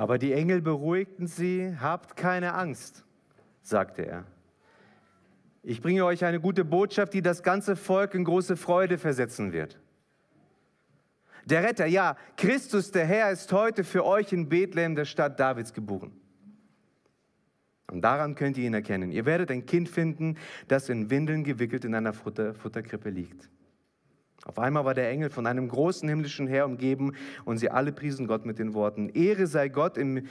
Aber die Engel beruhigten sie, habt keine Angst, sagte er. Ich bringe euch eine gute Botschaft, die das ganze Volk in große Freude versetzen wird. Der Retter, ja, Christus der Herr ist heute für euch in Bethlehem, der Stadt Davids, geboren. Und daran könnt ihr ihn erkennen. Ihr werdet ein Kind finden, das in Windeln gewickelt in einer Futter, Futterkrippe liegt. Auf einmal war der Engel von einem großen himmlischen Heer umgeben und sie alle priesen Gott mit den Worten, Ehre sei Gott im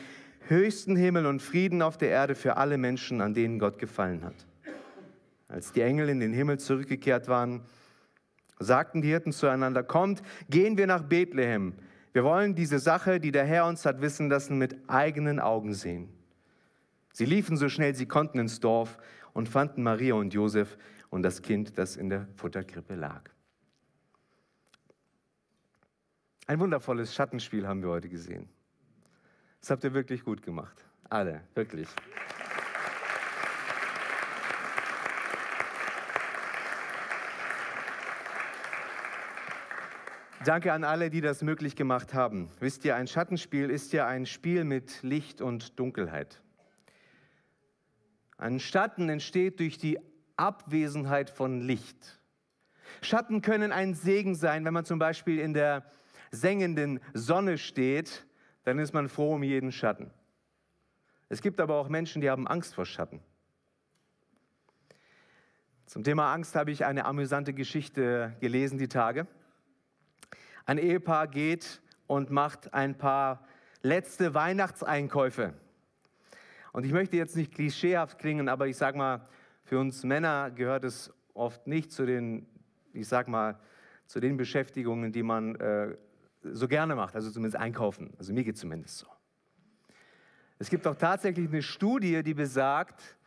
höchsten Himmel und Frieden auf der Erde für alle Menschen, an denen Gott gefallen hat. Als die Engel in den Himmel zurückgekehrt waren, sagten die Hirten zueinander, kommt, gehen wir nach Bethlehem. Wir wollen diese Sache, die der Herr uns hat wissen lassen, mit eigenen Augen sehen. Sie liefen so schnell sie konnten ins Dorf und fanden Maria und Josef und das Kind, das in der Futterkrippe lag. Ein wundervolles Schattenspiel haben wir heute gesehen. Das habt ihr wirklich gut gemacht. Alle, wirklich. Danke an alle, die das möglich gemacht haben. Wisst ihr, ein Schattenspiel ist ja ein Spiel mit Licht und Dunkelheit. Ein Schatten entsteht durch die Abwesenheit von Licht. Schatten können ein Segen sein, wenn man zum Beispiel in der sengenden Sonne steht, dann ist man froh um jeden Schatten. Es gibt aber auch Menschen, die haben Angst vor Schatten. Zum Thema Angst habe ich eine amüsante Geschichte gelesen die Tage. Ein Ehepaar geht und macht ein paar letzte Weihnachtseinkäufe. Und ich möchte jetzt nicht klischeehaft klingen, aber ich sage mal, für uns Männer gehört es oft nicht zu den, ich sag mal, zu den Beschäftigungen, die man äh, so gerne macht, also zumindest einkaufen. Also mir geht es zumindest so. Es gibt auch tatsächlich eine Studie, die besagt,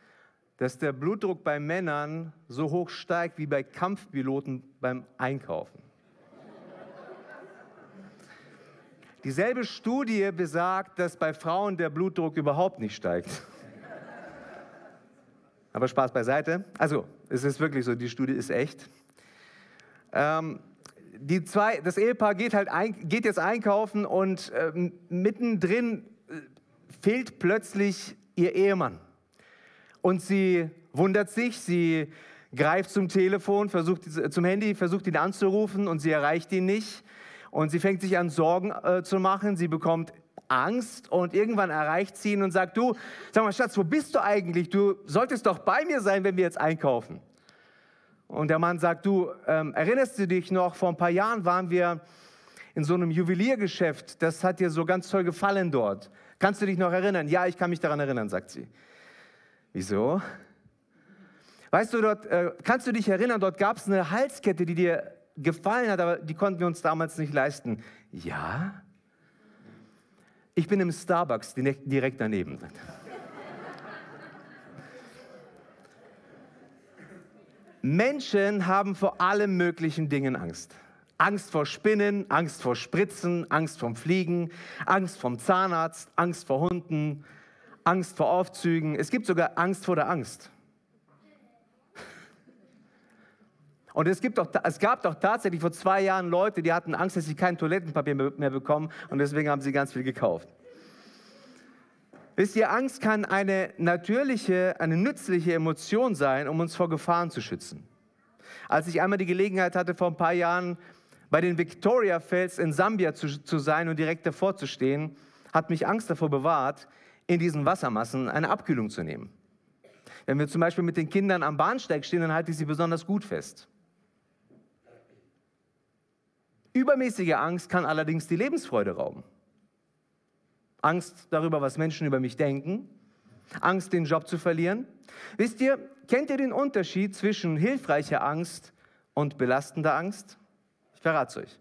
dass der Blutdruck bei Männern so hoch steigt wie bei Kampfpiloten beim Einkaufen. Dieselbe Studie besagt, dass bei Frauen der Blutdruck überhaupt nicht steigt. Aber Spaß beiseite. Also, es ist wirklich so, die Studie ist echt. Ähm, die zwei, das Ehepaar geht, halt ein, geht jetzt einkaufen und äh, mittendrin äh, fehlt plötzlich ihr Ehemann. Und sie wundert sich, sie greift zum Telefon, versucht zum Handy, versucht ihn anzurufen und sie erreicht ihn nicht. Und sie fängt sich an, Sorgen äh, zu machen. Sie bekommt Angst und irgendwann erreicht sie ihn und sagt, du, sag mal, Schatz, wo bist du eigentlich? Du solltest doch bei mir sein, wenn wir jetzt einkaufen. Und der Mann sagt, du, ähm, erinnerst du dich noch, vor ein paar Jahren waren wir in so einem Juweliergeschäft, das hat dir so ganz toll gefallen dort. Kannst du dich noch erinnern? Ja, ich kann mich daran erinnern, sagt sie. Wieso? Weißt du, dort, äh, kannst du dich erinnern, dort gab es eine Halskette, die dir gefallen hat, aber die konnten wir uns damals nicht leisten. Ja? Ich bin im Starbucks direkt daneben. Menschen haben vor allen möglichen Dingen Angst. Angst vor Spinnen, Angst vor Spritzen, Angst vom Fliegen, Angst vom Zahnarzt, Angst vor Hunden, Angst vor Aufzügen. Es gibt sogar Angst vor der Angst. Und es, gibt doch, es gab doch tatsächlich vor zwei Jahren Leute, die hatten Angst, dass sie kein Toilettenpapier mehr bekommen und deswegen haben sie ganz viel gekauft. Wisst ihr, Angst kann eine natürliche, eine nützliche Emotion sein, um uns vor Gefahren zu schützen. Als ich einmal die Gelegenheit hatte, vor ein paar Jahren bei den Victoria Falls in Sambia zu, zu sein und direkt davor zu stehen, hat mich Angst davor bewahrt, in diesen Wassermassen eine Abkühlung zu nehmen. Wenn wir zum Beispiel mit den Kindern am Bahnsteig stehen, dann halte ich sie besonders gut fest. Übermäßige Angst kann allerdings die Lebensfreude rauben. Angst darüber, was Menschen über mich denken, Angst, den Job zu verlieren. Wisst ihr, kennt ihr den Unterschied zwischen hilfreicher Angst und belastender Angst? Ich verrate es euch.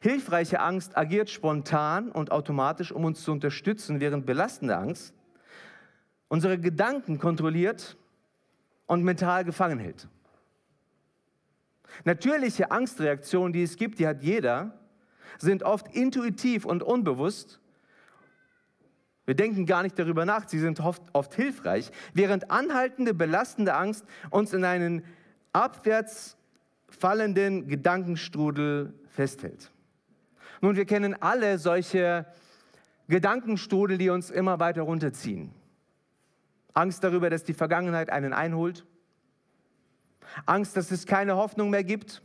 Hilfreiche Angst agiert spontan und automatisch, um uns zu unterstützen, während belastende Angst unsere Gedanken kontrolliert und mental gefangen hält. Natürliche Angstreaktionen, die es gibt, die hat jeder, sind oft intuitiv und unbewusst. Wir denken gar nicht darüber nach, sie sind oft, oft hilfreich, während anhaltende, belastende Angst uns in einen abwärts fallenden Gedankenstrudel festhält. Nun, wir kennen alle solche Gedankenstrudel, die uns immer weiter runterziehen. Angst darüber, dass die Vergangenheit einen einholt. Angst, dass es keine Hoffnung mehr gibt.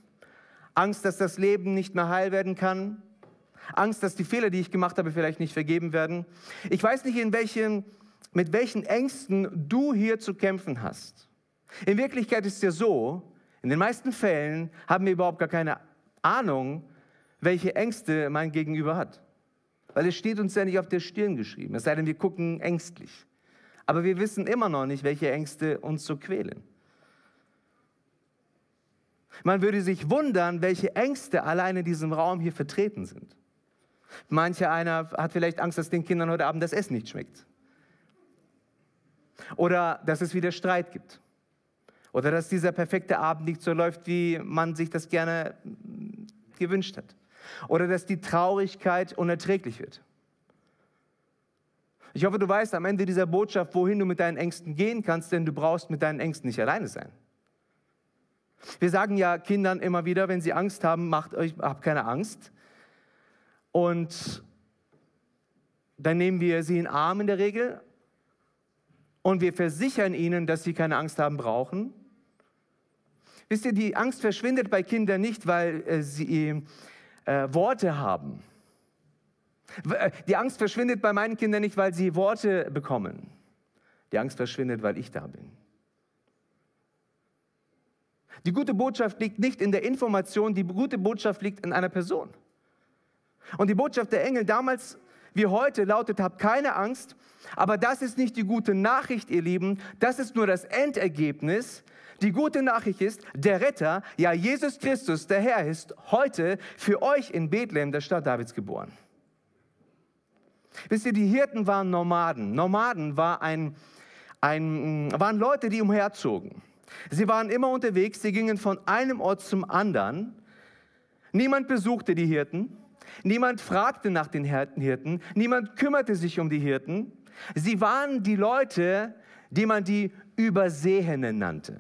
Angst, dass das Leben nicht mehr heil werden kann. Angst, dass die Fehler, die ich gemacht habe, vielleicht nicht vergeben werden. Ich weiß nicht, in welchen, mit welchen Ängsten du hier zu kämpfen hast. In Wirklichkeit ist es ja so, in den meisten Fällen haben wir überhaupt gar keine Ahnung, welche Ängste mein Gegenüber hat. Weil es steht uns ja nicht auf der Stirn geschrieben, es sei denn, wir gucken ängstlich. Aber wir wissen immer noch nicht, welche Ängste uns so quälen. Man würde sich wundern, welche Ängste allein in diesem Raum hier vertreten sind. Mancher einer hat vielleicht Angst, dass den Kindern heute Abend das Essen nicht schmeckt. Oder dass es wieder Streit gibt. Oder dass dieser perfekte Abend nicht so läuft, wie man sich das gerne gewünscht hat. Oder dass die Traurigkeit unerträglich wird. Ich hoffe, du weißt am Ende dieser Botschaft, wohin du mit deinen Ängsten gehen kannst, denn du brauchst mit deinen Ängsten nicht alleine sein. Wir sagen ja Kindern immer wieder, wenn sie Angst haben, macht euch, habt keine Angst. Und dann nehmen wir sie in den Arm in der Regel und wir versichern ihnen, dass sie keine Angst haben brauchen. Wisst ihr, die Angst verschwindet bei Kindern nicht, weil äh, sie äh, Worte haben. Äh, die Angst verschwindet bei meinen Kindern nicht, weil sie Worte bekommen. Die Angst verschwindet, weil ich da bin. Die gute Botschaft liegt nicht in der Information, die gute Botschaft liegt in einer Person. Und die Botschaft der Engel damals wie heute lautet, habt keine Angst, aber das ist nicht die gute Nachricht, ihr Lieben, das ist nur das Endergebnis. Die gute Nachricht ist, der Retter, ja Jesus Christus, der Herr, ist heute für euch in Bethlehem, der Stadt Davids, geboren. Wisst ihr, die Hirten waren Nomaden. Nomaden war ein, ein, waren Leute, die umherzogen. Sie waren immer unterwegs, sie gingen von einem Ort zum anderen. Niemand besuchte die Hirten. Niemand fragte nach den Hirten, niemand kümmerte sich um die Hirten. Sie waren die Leute, die man die Übersehenen nannte.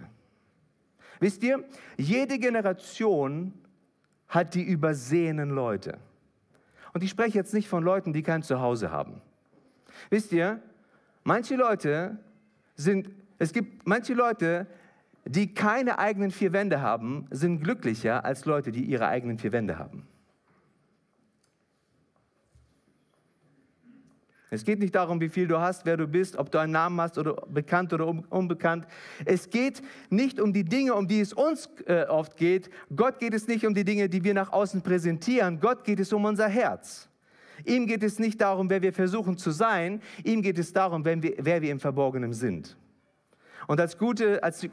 Wisst ihr, jede Generation hat die übersehenen Leute. Und ich spreche jetzt nicht von Leuten, die kein Zuhause haben. Wisst ihr, manche Leute sind, es gibt manche Leute, die keine eigenen vier Wände haben, sind glücklicher als Leute, die ihre eigenen vier Wände haben. Es geht nicht darum, wie viel du hast, wer du bist, ob du einen Namen hast oder bekannt oder unbekannt. Es geht nicht um die Dinge, um die es uns äh, oft geht. Gott geht es nicht um die Dinge, die wir nach außen präsentieren. Gott geht es um unser Herz. Ihm geht es nicht darum, wer wir versuchen zu sein. Ihm geht es darum, wer wir, wer wir im Verborgenen sind. Und als, gute, als äh,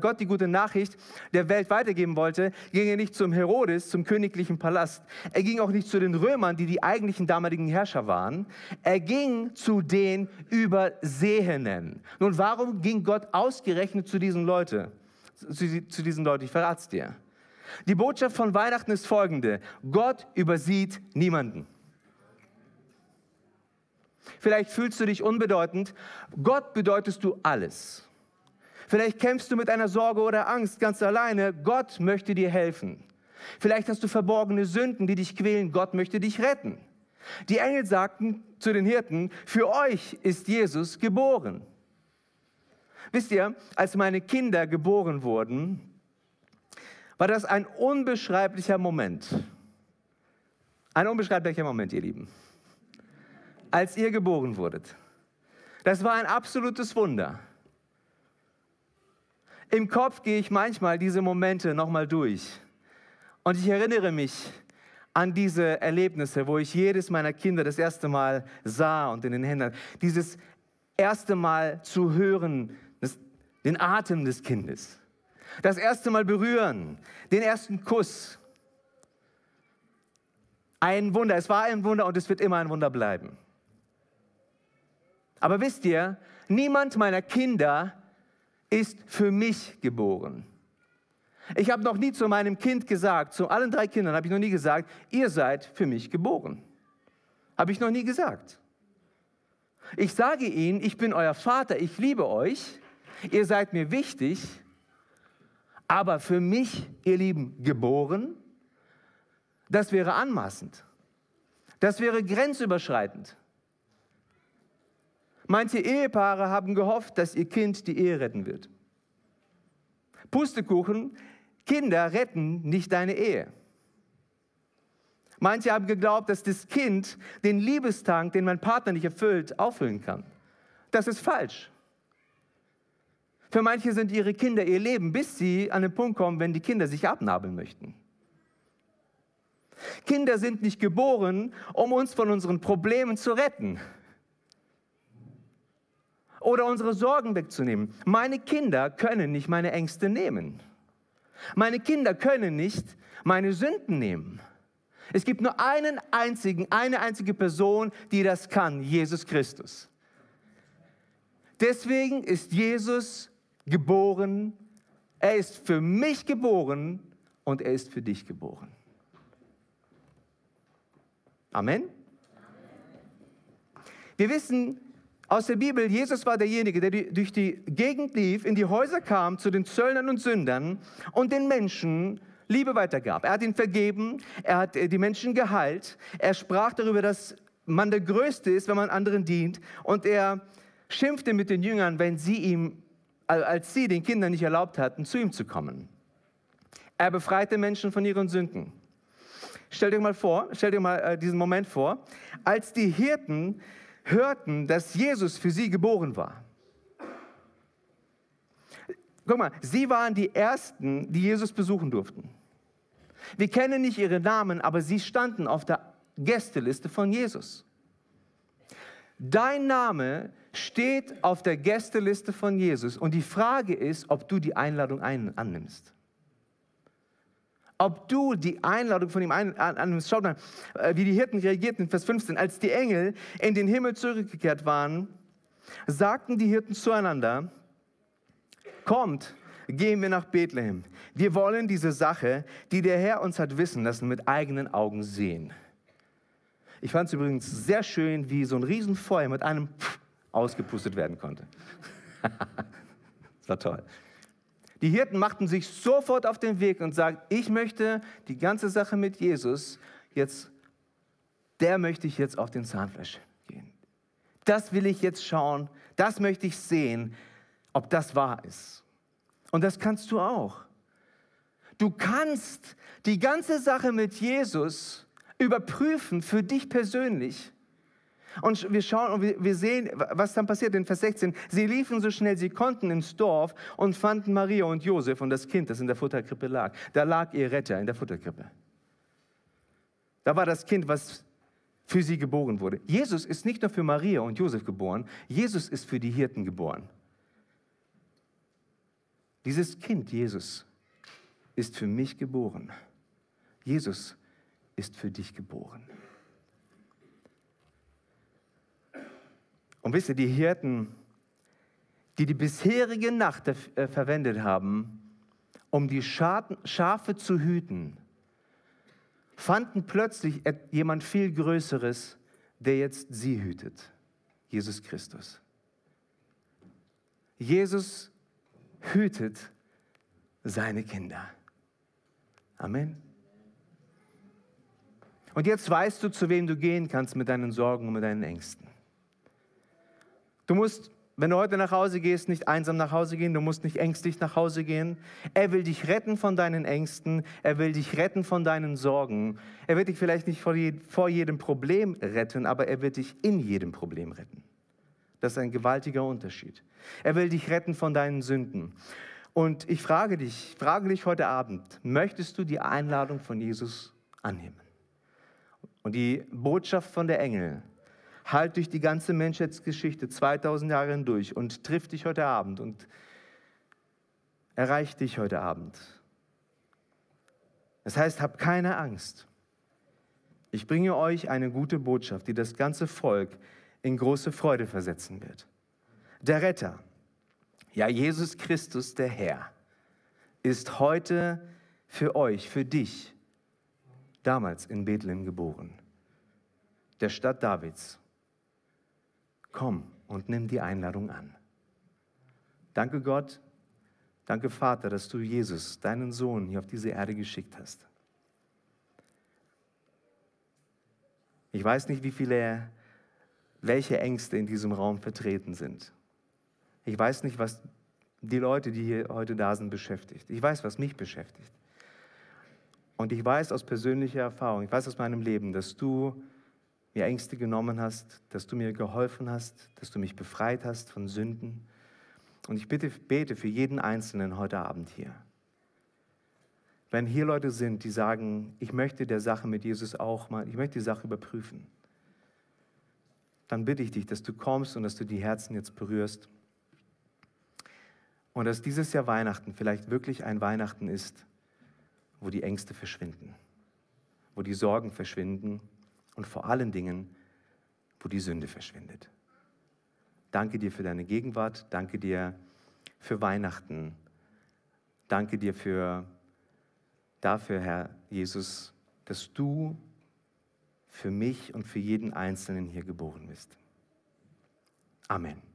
Gott die gute Nachricht der Welt weitergeben wollte, ging er nicht zum Herodes, zum königlichen Palast. Er ging auch nicht zu den Römern, die die eigentlichen damaligen Herrscher waren. Er ging zu den Übersehenen. Nun, warum ging Gott ausgerechnet zu diesen Leuten? Zu, zu diesen Leuten, ich verrate es dir. Die Botschaft von Weihnachten ist folgende. Gott übersieht niemanden. Vielleicht fühlst du dich unbedeutend. Gott bedeutest du alles. Vielleicht kämpfst du mit einer Sorge oder Angst ganz alleine. Gott möchte dir helfen. Vielleicht hast du verborgene Sünden, die dich quälen. Gott möchte dich retten. Die Engel sagten zu den Hirten, für euch ist Jesus geboren. Wisst ihr, als meine Kinder geboren wurden, war das ein unbeschreiblicher Moment. Ein unbeschreiblicher Moment, ihr Lieben. Als ihr geboren wurdet. Das war ein absolutes Wunder. Im Kopf gehe ich manchmal diese Momente nochmal durch. Und ich erinnere mich an diese Erlebnisse, wo ich jedes meiner Kinder das erste Mal sah und in den Händen, dieses erste Mal zu hören, das, den Atem des Kindes, das erste Mal berühren, den ersten Kuss. Ein Wunder, es war ein Wunder und es wird immer ein Wunder bleiben. Aber wisst ihr, niemand meiner Kinder ist für mich geboren. Ich habe noch nie zu meinem Kind gesagt, zu allen drei Kindern habe ich noch nie gesagt, ihr seid für mich geboren. Habe ich noch nie gesagt. Ich sage ihnen, ich bin euer Vater, ich liebe euch, ihr seid mir wichtig, aber für mich, ihr Lieben, geboren, das wäre anmaßend. Das wäre grenzüberschreitend. Manche Ehepaare haben gehofft, dass ihr Kind die Ehe retten wird. Pustekuchen, Kinder retten nicht deine Ehe. Manche haben geglaubt, dass das Kind den Liebestank, den mein Partner nicht erfüllt, auffüllen kann. Das ist falsch. Für manche sind ihre Kinder ihr Leben, bis sie an den Punkt kommen, wenn die Kinder sich abnabeln möchten. Kinder sind nicht geboren, um uns von unseren Problemen zu retten oder unsere Sorgen wegzunehmen. Meine Kinder können nicht meine Ängste nehmen. Meine Kinder können nicht meine Sünden nehmen. Es gibt nur einen einzigen, eine einzige Person, die das kann, Jesus Christus. Deswegen ist Jesus geboren. Er ist für mich geboren und er ist für dich geboren. Amen. Wir wissen aus der Bibel, Jesus war derjenige, der durch die Gegend lief, in die Häuser kam, zu den Zöllnern und Sündern und den Menschen Liebe weitergab. Er hat ihnen vergeben, er hat äh, die Menschen geheilt, er sprach darüber, dass man der Größte ist, wenn man anderen dient und er schimpfte mit den Jüngern, wenn sie ihm, als sie den Kindern nicht erlaubt hatten, zu ihm zu kommen. Er befreite Menschen von ihren Sünden. Stellt euch mal vor, stellt euch mal äh, diesen Moment vor, als die Hirten hörten, dass Jesus für sie geboren war. Guck mal, sie waren die Ersten, die Jesus besuchen durften. Wir kennen nicht ihre Namen, aber sie standen auf der Gästeliste von Jesus. Dein Name steht auf der Gästeliste von Jesus und die Frage ist, ob du die Einladung ein annimmst ob du die Einladung von ihm annimmst. Schaut mal, äh, wie die Hirten reagierten in Vers 15. Als die Engel in den Himmel zurückgekehrt waren, sagten die Hirten zueinander, kommt, gehen wir nach Bethlehem. Wir wollen diese Sache, die der Herr uns hat wissen lassen, mit eigenen Augen sehen. Ich fand es übrigens sehr schön, wie so ein Riesenfeuer mit einem ausgepustet werden konnte. das war toll. Die Hirten machten sich sofort auf den Weg und sagten, ich möchte die ganze Sache mit Jesus jetzt, der möchte ich jetzt auf den Zahnfleisch gehen. Das will ich jetzt schauen, das möchte ich sehen, ob das wahr ist. Und das kannst du auch. Du kannst die ganze Sache mit Jesus überprüfen für dich persönlich und wir schauen und wir sehen, was dann passiert in Vers 16. Sie liefen so schnell sie konnten ins Dorf und fanden Maria und Josef und das Kind, das in der Futterkrippe lag. Da lag ihr Retter in der Futterkrippe. Da war das Kind, was für sie geboren wurde. Jesus ist nicht nur für Maria und Josef geboren, Jesus ist für die Hirten geboren. Dieses Kind, Jesus, ist für mich geboren. Jesus ist für dich geboren. Und wisst ihr, die Hirten, die die bisherige Nacht äh, verwendet haben, um die Schafe zu hüten, fanden plötzlich jemand viel Größeres, der jetzt sie hütet. Jesus Christus. Jesus hütet seine Kinder. Amen. Und jetzt weißt du, zu wem du gehen kannst mit deinen Sorgen und mit deinen Ängsten. Du musst, wenn du heute nach Hause gehst, nicht einsam nach Hause gehen, du musst nicht ängstlich nach Hause gehen. Er will dich retten von deinen Ängsten, er will dich retten von deinen Sorgen. Er wird dich vielleicht nicht vor, vor jedem Problem retten, aber er wird dich in jedem Problem retten. Das ist ein gewaltiger Unterschied. Er will dich retten von deinen Sünden. Und ich frage dich, frage dich heute Abend, möchtest du die Einladung von Jesus annehmen? Und die Botschaft von der Engel halt durch die ganze Menschheitsgeschichte 2000 Jahre hindurch und trifft dich heute Abend und erreicht dich heute Abend. Das heißt, hab keine Angst. Ich bringe euch eine gute Botschaft, die das ganze Volk in große Freude versetzen wird. Der Retter, ja Jesus Christus, der Herr, ist heute für euch, für dich, damals in Bethlehem geboren, der Stadt Davids. Komm und nimm die Einladung an. Danke Gott, danke Vater, dass du Jesus, deinen Sohn, hier auf diese Erde geschickt hast. Ich weiß nicht, wie viele welche Ängste in diesem Raum vertreten sind. Ich weiß nicht, was die Leute, die hier heute da sind, beschäftigt. Ich weiß, was mich beschäftigt. Und ich weiß aus persönlicher Erfahrung, ich weiß aus meinem Leben, dass du mir Ängste genommen hast, dass du mir geholfen hast, dass du mich befreit hast von Sünden. Und ich bitte, bete für jeden Einzelnen heute Abend hier. Wenn hier Leute sind, die sagen, ich möchte der Sache mit Jesus auch mal, ich möchte die Sache überprüfen, dann bitte ich dich, dass du kommst und dass du die Herzen jetzt berührst. Und dass dieses Jahr Weihnachten vielleicht wirklich ein Weihnachten ist, wo die Ängste verschwinden, wo die Sorgen verschwinden und vor allen Dingen, wo die Sünde verschwindet. Danke dir für deine Gegenwart, danke dir für Weihnachten, danke dir für, dafür, Herr Jesus, dass du für mich und für jeden Einzelnen hier geboren bist. Amen.